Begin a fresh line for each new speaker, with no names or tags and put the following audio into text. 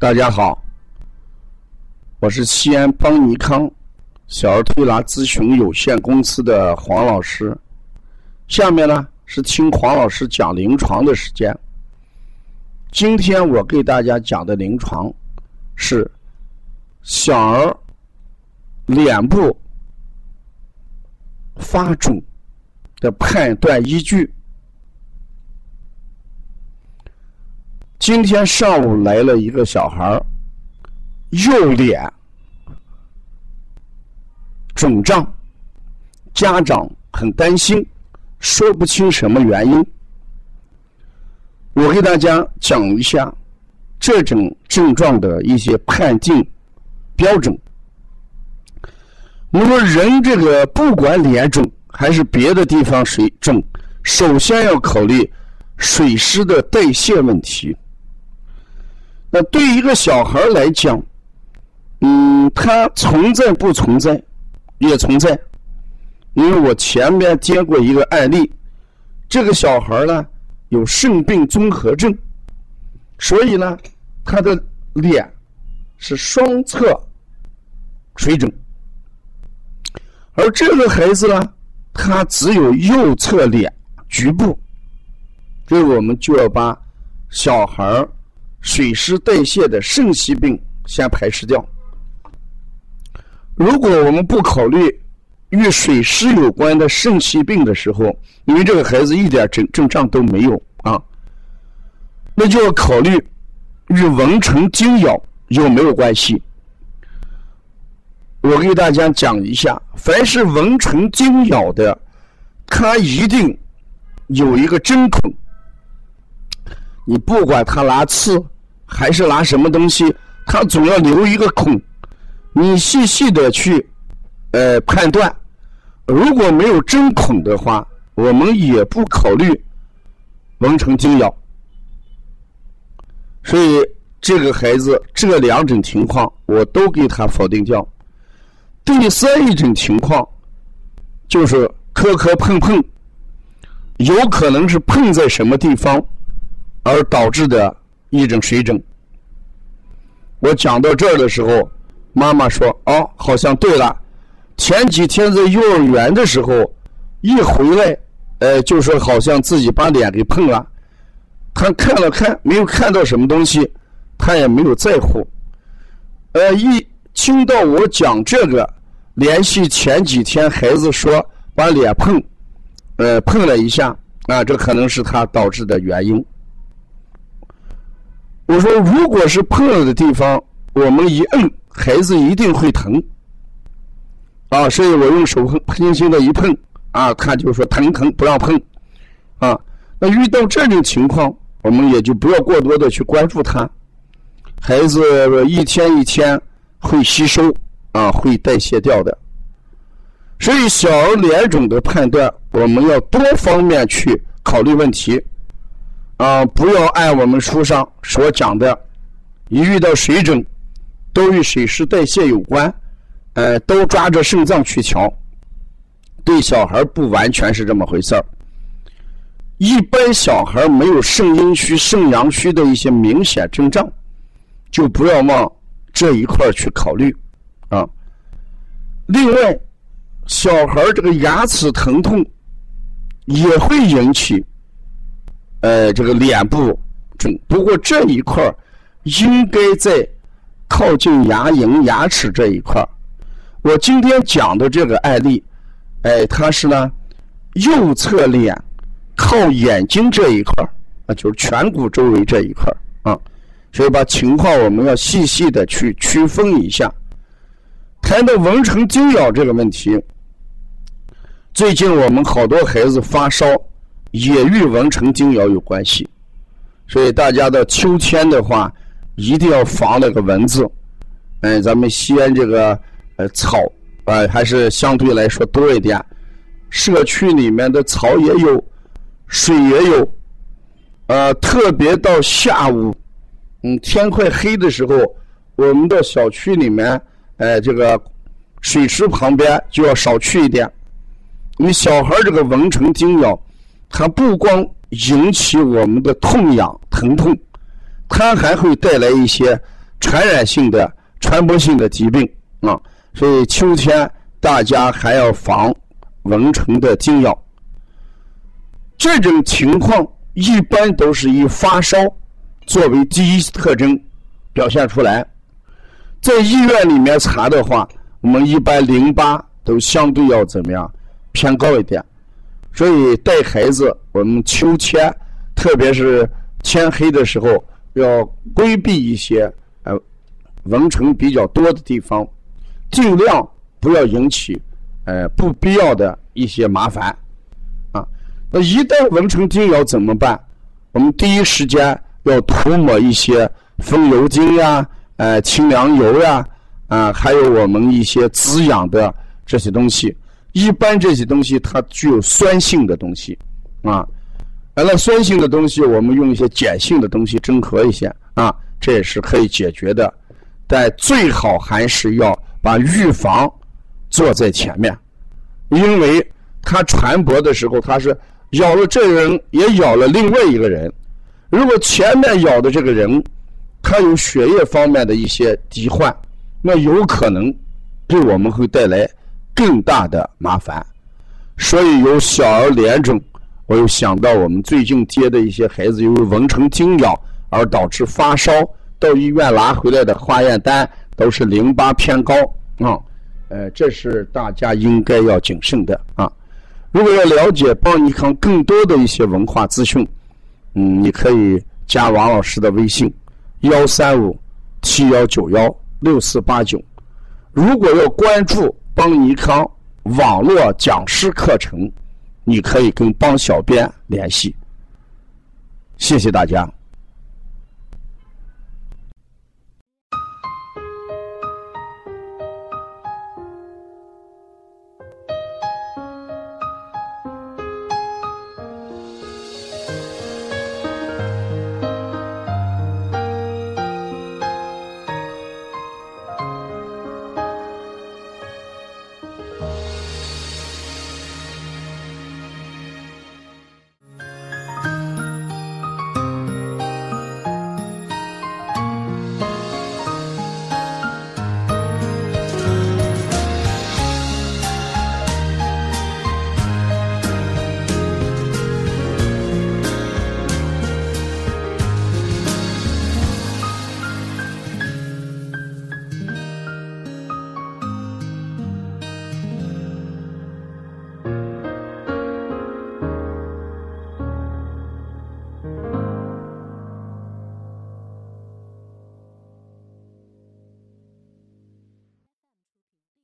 大家好，我是西安邦尼康小儿推拿咨询有限公司的黄老师。下面呢是听黄老师讲临床的时间。今天我给大家讲的临床是小儿脸部发肿的判断依据。今天上午来了一个小孩，右脸肿胀，家长很担心，说不清什么原因。我给大家讲一下这种症状的一些判定标准。我们说人这个不管脸肿还是别的地方水肿，首先要考虑水湿的代谢问题。那对于一个小孩来讲，嗯，他存在不存在，也存在。因为我前面接过一个案例，这个小孩呢有肾病综合症，所以呢他的脸是双侧水肿，而这个孩子呢，他只有右侧脸局部，所以我们就要把小孩水湿代谢的肾系病先排斥掉。如果我们不考虑与水湿有关的肾系病的时候，因为这个孩子一点症症状都没有啊，那就要考虑与蚊虫叮咬有没有关系。我给大家讲一下，凡是蚊虫叮咬的，它一定有一个针孔。你不管他拿刺还是拿什么东西，他总要留一个孔。你细细的去呃判断，如果没有针孔的话，我们也不考虑蚊虫叮咬。所以这个孩子这两种情况我都给他否定掉。第三一种情况就是磕磕碰碰，有可能是碰在什么地方。而导致的一种水肿。我讲到这儿的时候，妈妈说：“哦，好像对了。前几天在幼儿园的时候，一回来，呃，就说好像自己把脸给碰了。他看了看，没有看到什么东西，他也没有在乎。呃，一听到我讲这个，联系前几天孩子说把脸碰，呃，碰了一下，啊，这可能是他导致的原因。”我说，如果是碰了的地方，我们一摁，孩子一定会疼。啊，所以我用手轻轻的一碰，啊，他就说疼疼，不让碰。啊，那遇到这种情况，我们也就不要过多的去关注他。孩子一天一天会吸收，啊，会代谢掉的。所以小儿脸肿的判断，我们要多方面去考虑问题。啊，不要按我们书上所讲的，一遇到水肿，都与水湿代谢有关，呃，都抓着肾脏去瞧。对小孩不完全是这么回事儿。一般小孩没有肾阴虚、肾阳虚的一些明显症状，就不要往这一块去考虑啊。另外，小孩这个牙齿疼痛也会引起。呃，这个脸部肿，不过这一块应该在靠近牙龈、牙齿这一块我今天讲的这个案例，哎，它是呢右侧脸靠眼睛这一块啊，就是颧骨周围这一块啊，所以把情况我们要细细的去区分一下。谈到蚊虫叮咬这个问题，最近我们好多孩子发烧。也与蚊虫叮咬有关系，所以大家到秋天的话，一定要防那个蚊子。嗯，咱们西安这个呃草啊，还是相对来说多一点。社区里面的草也有，水也有。呃，特别到下午，嗯，天快黑的时候，我们到小区里面，哎，这个水池旁边就要少去一点。你小孩这个蚊虫叮咬。它不光引起我们的痛痒疼痛，它还会带来一些传染性的、传播性的疾病啊。所以秋天大家还要防蚊虫的叮咬。这种情况一般都是以发烧作为第一特征表现出来。在医院里面查的话，我们一般淋巴都相对要怎么样偏高一点。所以带孩子，我们秋天，特别是天黑的时候，要规避一些呃蚊虫比较多的地方，尽量不要引起呃不必要的一些麻烦啊。那一旦蚊虫叮咬怎么办？我们第一时间要涂抹一些风油精呀、呃清凉油呀，啊，还有我们一些滋养的这些东西。一般这些东西它具有酸性的东西，啊，完了酸性的东西，我们用一些碱性的东西中和一些，啊，这也是可以解决的。但最好还是要把预防做在前面，因为它传播的时候，它是咬了这人，也咬了另外一个人。如果前面咬的这个人，他有血液方面的一些疾患，那有可能对我们会带来。更大的麻烦，所以有小儿联种，我又想到我们最近接的一些孩子，由于蚊虫叮咬而导致发烧，到医院拿回来的化验单都是淋巴偏高啊，呃，这是大家应该要谨慎的啊。如果要了解邦尼康更多的一些文化资讯，嗯，你可以加王老师的微信：幺三五七幺九幺六四八九。如果要关注。邦尼康网络讲师课程，你可以跟邦小编联系。谢谢大家。